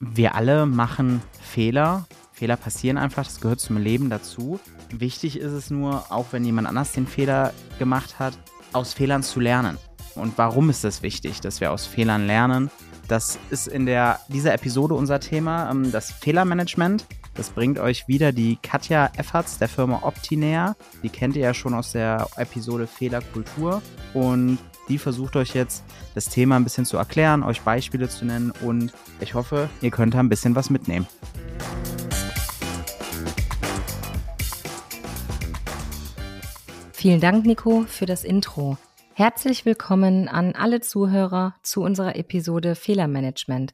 wir alle machen Fehler. Fehler passieren einfach, das gehört zum Leben dazu. Wichtig ist es nur, auch wenn jemand anders den Fehler gemacht hat, aus Fehlern zu lernen. Und warum ist das wichtig, dass wir aus Fehlern lernen? Das ist in der, dieser Episode unser Thema, ähm, das Fehlermanagement. Das bringt euch wieder die Katja Efferts der Firma Optinäher. Die kennt ihr ja schon aus der Episode Fehlerkultur. Und die versucht euch jetzt das Thema ein bisschen zu erklären, euch Beispiele zu nennen und ich hoffe, ihr könnt ein bisschen was mitnehmen. Vielen Dank, Nico, für das Intro. Herzlich willkommen an alle Zuhörer zu unserer Episode Fehlermanagement.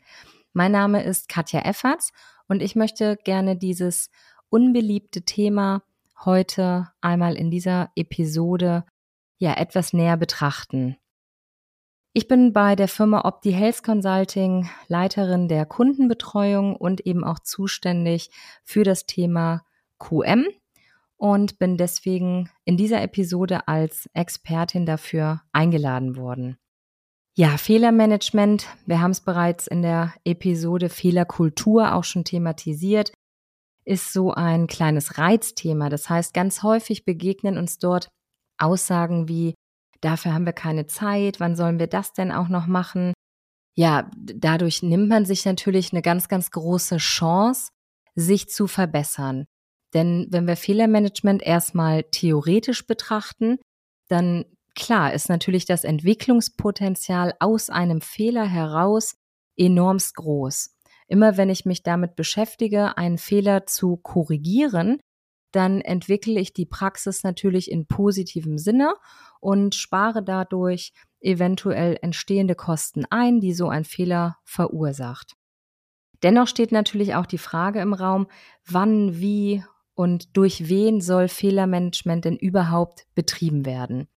Mein Name ist Katja Efferts und ich möchte gerne dieses unbeliebte Thema heute einmal in dieser Episode ja etwas näher betrachten. Ich bin bei der Firma Opti Health Consulting Leiterin der Kundenbetreuung und eben auch zuständig für das Thema QM und bin deswegen in dieser Episode als Expertin dafür eingeladen worden. Ja, Fehlermanagement, wir haben es bereits in der Episode Fehlerkultur auch schon thematisiert, ist so ein kleines Reizthema. Das heißt, ganz häufig begegnen uns dort Aussagen wie dafür haben wir keine Zeit, wann sollen wir das denn auch noch machen? Ja, dadurch nimmt man sich natürlich eine ganz, ganz große Chance, sich zu verbessern. Denn wenn wir Fehlermanagement erstmal theoretisch betrachten, dann klar ist natürlich das Entwicklungspotenzial aus einem Fehler heraus enormst groß. Immer wenn ich mich damit beschäftige, einen Fehler zu korrigieren, dann entwickle ich die Praxis natürlich in positivem Sinne und spare dadurch eventuell entstehende Kosten ein, die so ein Fehler verursacht. Dennoch steht natürlich auch die Frage im Raum, wann, wie und durch wen soll Fehlermanagement denn überhaupt betrieben werden.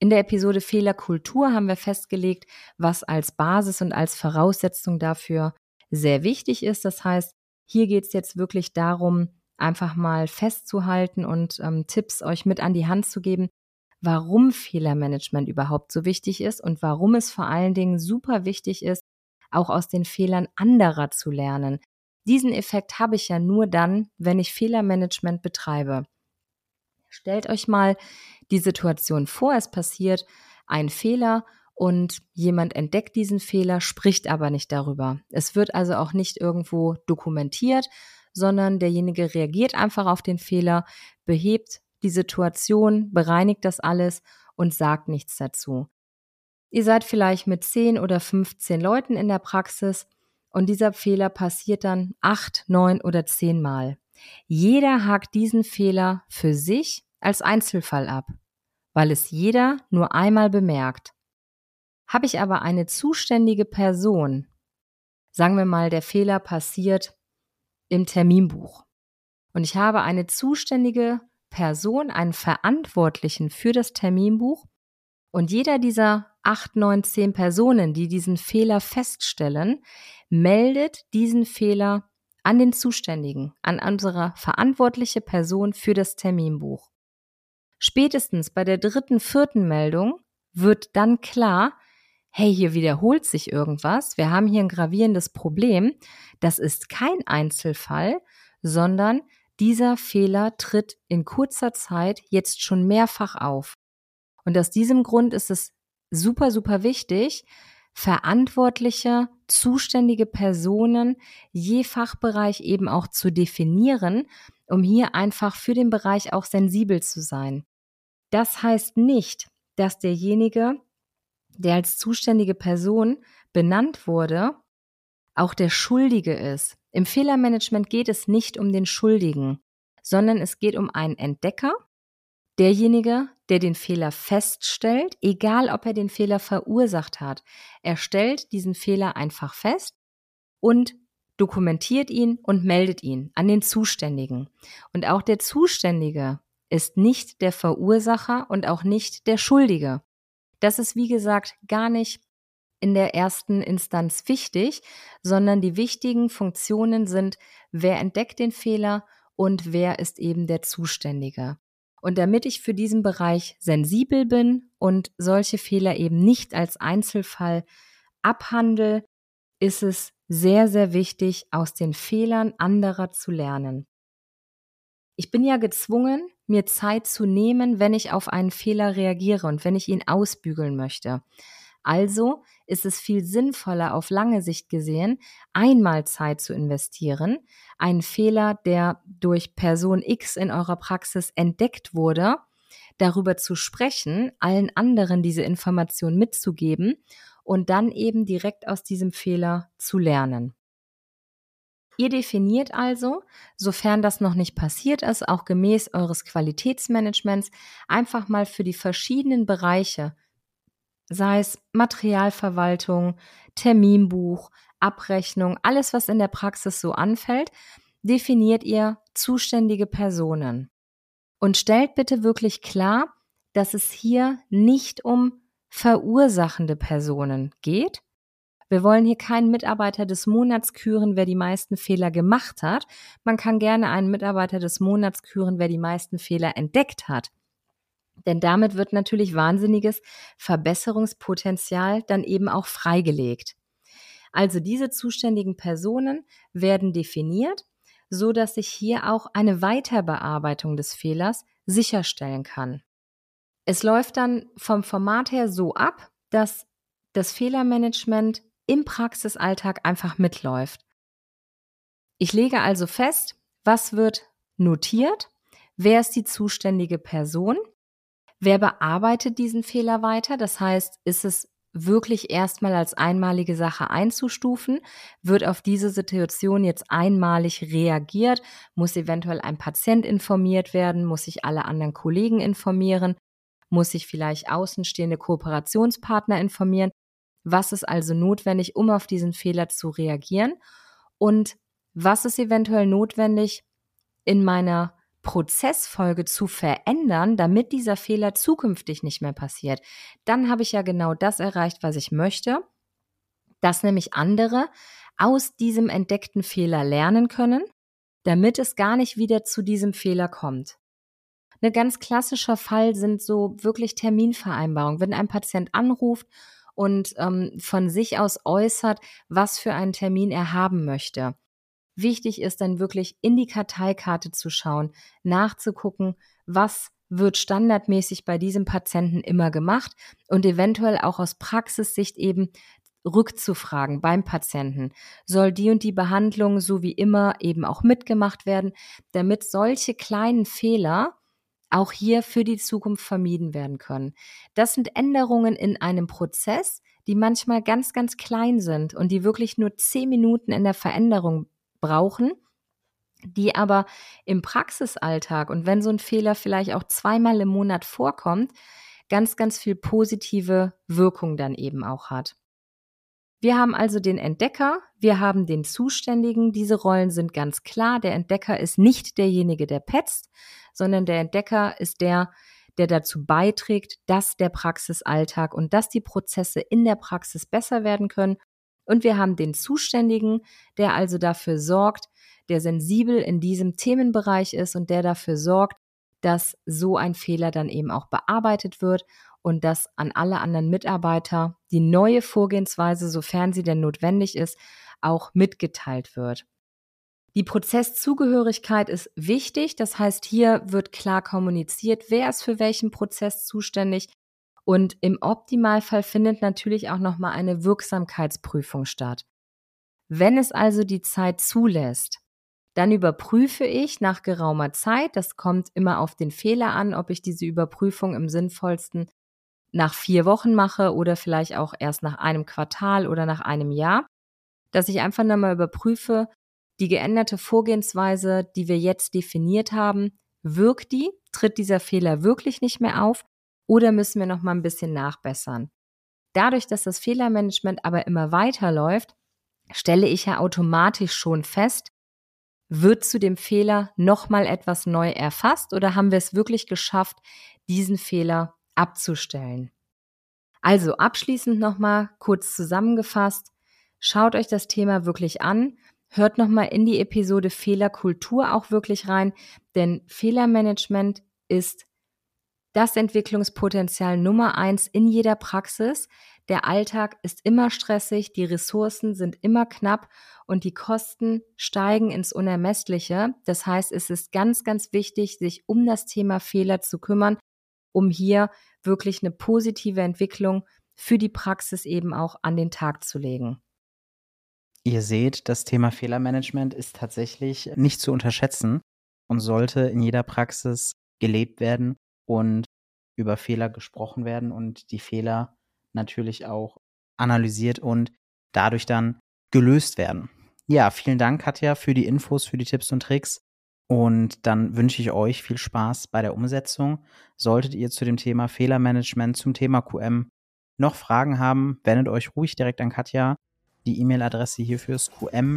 In der Episode Fehlerkultur haben wir festgelegt, was als Basis und als Voraussetzung dafür sehr wichtig ist. Das heißt, hier geht es jetzt wirklich darum, einfach mal festzuhalten und ähm, Tipps euch mit an die Hand zu geben, warum Fehlermanagement überhaupt so wichtig ist und warum es vor allen Dingen super wichtig ist, auch aus den Fehlern anderer zu lernen. Diesen Effekt habe ich ja nur dann, wenn ich Fehlermanagement betreibe. Stellt euch mal die Situation vor, es passiert ein Fehler und jemand entdeckt diesen Fehler, spricht aber nicht darüber. Es wird also auch nicht irgendwo dokumentiert, sondern derjenige reagiert einfach auf den Fehler, behebt die Situation, bereinigt das alles und sagt nichts dazu. Ihr seid vielleicht mit 10 oder 15 Leuten in der Praxis und dieser Fehler passiert dann 8, 9 oder 10 Mal. Jeder hakt diesen Fehler für sich als Einzelfall ab, weil es jeder nur einmal bemerkt. Habe ich aber eine zuständige Person, sagen wir mal, der Fehler passiert im Terminbuch. Und ich habe eine zuständige Person, einen Verantwortlichen für das Terminbuch. Und jeder dieser acht, neun, zehn Personen, die diesen Fehler feststellen, meldet diesen Fehler an den Zuständigen, an unsere verantwortliche Person für das Terminbuch. Spätestens bei der dritten, vierten Meldung wird dann klar, hey, hier wiederholt sich irgendwas, wir haben hier ein gravierendes Problem, das ist kein Einzelfall, sondern dieser Fehler tritt in kurzer Zeit jetzt schon mehrfach auf. Und aus diesem Grund ist es super, super wichtig, verantwortliche, zuständige Personen je Fachbereich eben auch zu definieren, um hier einfach für den Bereich auch sensibel zu sein. Das heißt nicht, dass derjenige, der als zuständige Person benannt wurde, auch der Schuldige ist. Im Fehlermanagement geht es nicht um den Schuldigen, sondern es geht um einen Entdecker, derjenige, der den Fehler feststellt, egal ob er den Fehler verursacht hat. Er stellt diesen Fehler einfach fest und dokumentiert ihn und meldet ihn an den Zuständigen. Und auch der Zuständige ist nicht der Verursacher und auch nicht der Schuldige. Das ist, wie gesagt, gar nicht in der ersten Instanz wichtig, sondern die wichtigen Funktionen sind, wer entdeckt den Fehler und wer ist eben der Zuständige. Und damit ich für diesen Bereich sensibel bin und solche Fehler eben nicht als Einzelfall abhandle, ist es sehr, sehr wichtig, aus den Fehlern anderer zu lernen. Ich bin ja gezwungen, mir Zeit zu nehmen, wenn ich auf einen Fehler reagiere und wenn ich ihn ausbügeln möchte. Also ist es viel sinnvoller auf lange Sicht gesehen, einmal Zeit zu investieren, einen Fehler, der durch Person X in eurer Praxis entdeckt wurde, darüber zu sprechen, allen anderen diese Information mitzugeben und dann eben direkt aus diesem Fehler zu lernen. Ihr definiert also, sofern das noch nicht passiert ist, auch gemäß eures Qualitätsmanagements, einfach mal für die verschiedenen Bereiche, sei es Materialverwaltung, Terminbuch, Abrechnung, alles, was in der Praxis so anfällt, definiert ihr zuständige Personen. Und stellt bitte wirklich klar, dass es hier nicht um verursachende Personen geht. Wir wollen hier keinen Mitarbeiter des Monats küren, wer die meisten Fehler gemacht hat. Man kann gerne einen Mitarbeiter des Monats küren, wer die meisten Fehler entdeckt hat. Denn damit wird natürlich wahnsinniges Verbesserungspotenzial dann eben auch freigelegt. Also diese zuständigen Personen werden definiert, so dass ich hier auch eine Weiterbearbeitung des Fehlers sicherstellen kann. Es läuft dann vom Format her so ab, dass das Fehlermanagement im Praxisalltag einfach mitläuft. Ich lege also fest, was wird notiert, wer ist die zuständige Person Wer bearbeitet diesen Fehler weiter? Das heißt, ist es wirklich erstmal als einmalige Sache einzustufen? Wird auf diese Situation jetzt einmalig reagiert? Muss eventuell ein Patient informiert werden? Muss sich alle anderen Kollegen informieren? Muss sich vielleicht außenstehende Kooperationspartner informieren? Was ist also notwendig, um auf diesen Fehler zu reagieren? Und was ist eventuell notwendig in meiner Prozessfolge zu verändern, damit dieser Fehler zukünftig nicht mehr passiert, dann habe ich ja genau das erreicht, was ich möchte, dass nämlich andere aus diesem entdeckten Fehler lernen können, damit es gar nicht wieder zu diesem Fehler kommt. Ein ganz klassischer Fall sind so wirklich Terminvereinbarungen. Wenn ein Patient anruft und ähm, von sich aus äußert, was für einen Termin er haben möchte. Wichtig ist dann wirklich in die Karteikarte zu schauen, nachzugucken, was wird standardmäßig bei diesem Patienten immer gemacht und eventuell auch aus Praxissicht eben rückzufragen beim Patienten. Soll die und die Behandlung so wie immer eben auch mitgemacht werden, damit solche kleinen Fehler auch hier für die Zukunft vermieden werden können. Das sind Änderungen in einem Prozess, die manchmal ganz, ganz klein sind und die wirklich nur zehn Minuten in der Veränderung brauchen, die aber im Praxisalltag und wenn so ein Fehler vielleicht auch zweimal im Monat vorkommt, ganz, ganz viel positive Wirkung dann eben auch hat. Wir haben also den Entdecker, wir haben den Zuständigen. Diese Rollen sind ganz klar. Der Entdecker ist nicht derjenige, der petzt, sondern der Entdecker ist der, der dazu beiträgt, dass der Praxisalltag und dass die Prozesse in der Praxis besser werden können und wir haben den Zuständigen, der also dafür sorgt, der sensibel in diesem Themenbereich ist und der dafür sorgt, dass so ein Fehler dann eben auch bearbeitet wird und dass an alle anderen Mitarbeiter die neue Vorgehensweise, sofern sie denn notwendig ist, auch mitgeteilt wird. Die Prozesszugehörigkeit ist wichtig, das heißt, hier wird klar kommuniziert, wer ist für welchen Prozess zuständig und im Optimalfall findet natürlich auch nochmal eine Wirksamkeitsprüfung statt. Wenn es also die Zeit zulässt, dann überprüfe ich nach geraumer Zeit, das kommt immer auf den Fehler an, ob ich diese Überprüfung im sinnvollsten nach vier Wochen mache oder vielleicht auch erst nach einem Quartal oder nach einem Jahr, dass ich einfach nochmal überprüfe, die geänderte Vorgehensweise, die wir jetzt definiert haben, wirkt die? Tritt dieser Fehler wirklich nicht mehr auf? oder müssen wir noch mal ein bisschen nachbessern? Dadurch, dass das Fehlermanagement aber immer weiterläuft, stelle ich ja automatisch schon fest, wird zu dem Fehler noch mal etwas neu erfasst oder haben wir es wirklich geschafft, diesen Fehler abzustellen? Also abschließend noch mal kurz zusammengefasst, schaut euch das Thema wirklich an, hört noch mal in die Episode Fehlerkultur auch wirklich rein, denn Fehlermanagement ist das Entwicklungspotenzial Nummer eins in jeder Praxis, Der Alltag ist immer stressig, die Ressourcen sind immer knapp und die Kosten steigen ins Unermessliche. Das heißt, es ist ganz, ganz wichtig, sich um das Thema Fehler zu kümmern, um hier wirklich eine positive Entwicklung für die Praxis eben auch an den Tag zu legen. Ihr seht, das Thema Fehlermanagement ist tatsächlich nicht zu unterschätzen und sollte in jeder Praxis gelebt werden und über Fehler gesprochen werden und die Fehler natürlich auch analysiert und dadurch dann gelöst werden. Ja, vielen Dank, Katja, für die Infos, für die Tipps und Tricks. Und dann wünsche ich euch viel Spaß bei der Umsetzung. Solltet ihr zu dem Thema Fehlermanagement, zum Thema QM noch Fragen haben, wendet euch ruhig direkt an Katja. Die E-Mail-Adresse hierfür ist qm.opti-hc.de.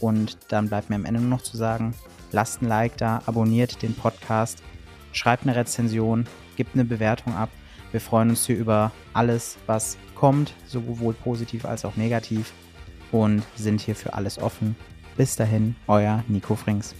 Und dann bleibt mir am Ende nur noch zu sagen, lasst ein Like da, abonniert den Podcast, schreibt eine Rezension, gebt eine Bewertung ab. Wir freuen uns hier über alles, was kommt, sowohl positiv als auch negativ und sind hier für alles offen. Bis dahin, euer Nico Frings.